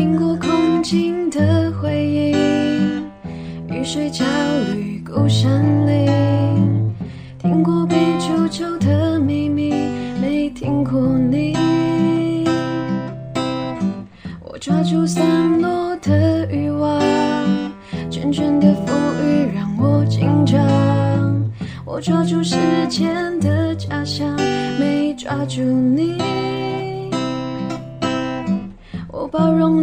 听过空境的回音，雨水焦虑孤山林，听过被诅咒的秘密，没听过你。我抓住散落的欲望，卷卷的浮雨让我紧张。我抓住时间的假象，没抓住你。我包容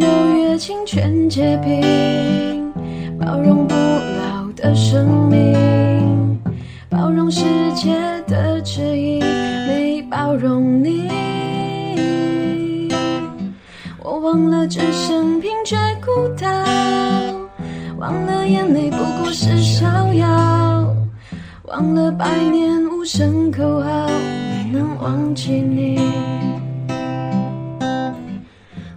清泉结冰，包容不老的生命，包容世界的迟疑，没包容你。我忘了这生贫却孤岛，忘了眼泪不过是逍遥，忘了百年无声口号，没能忘记你。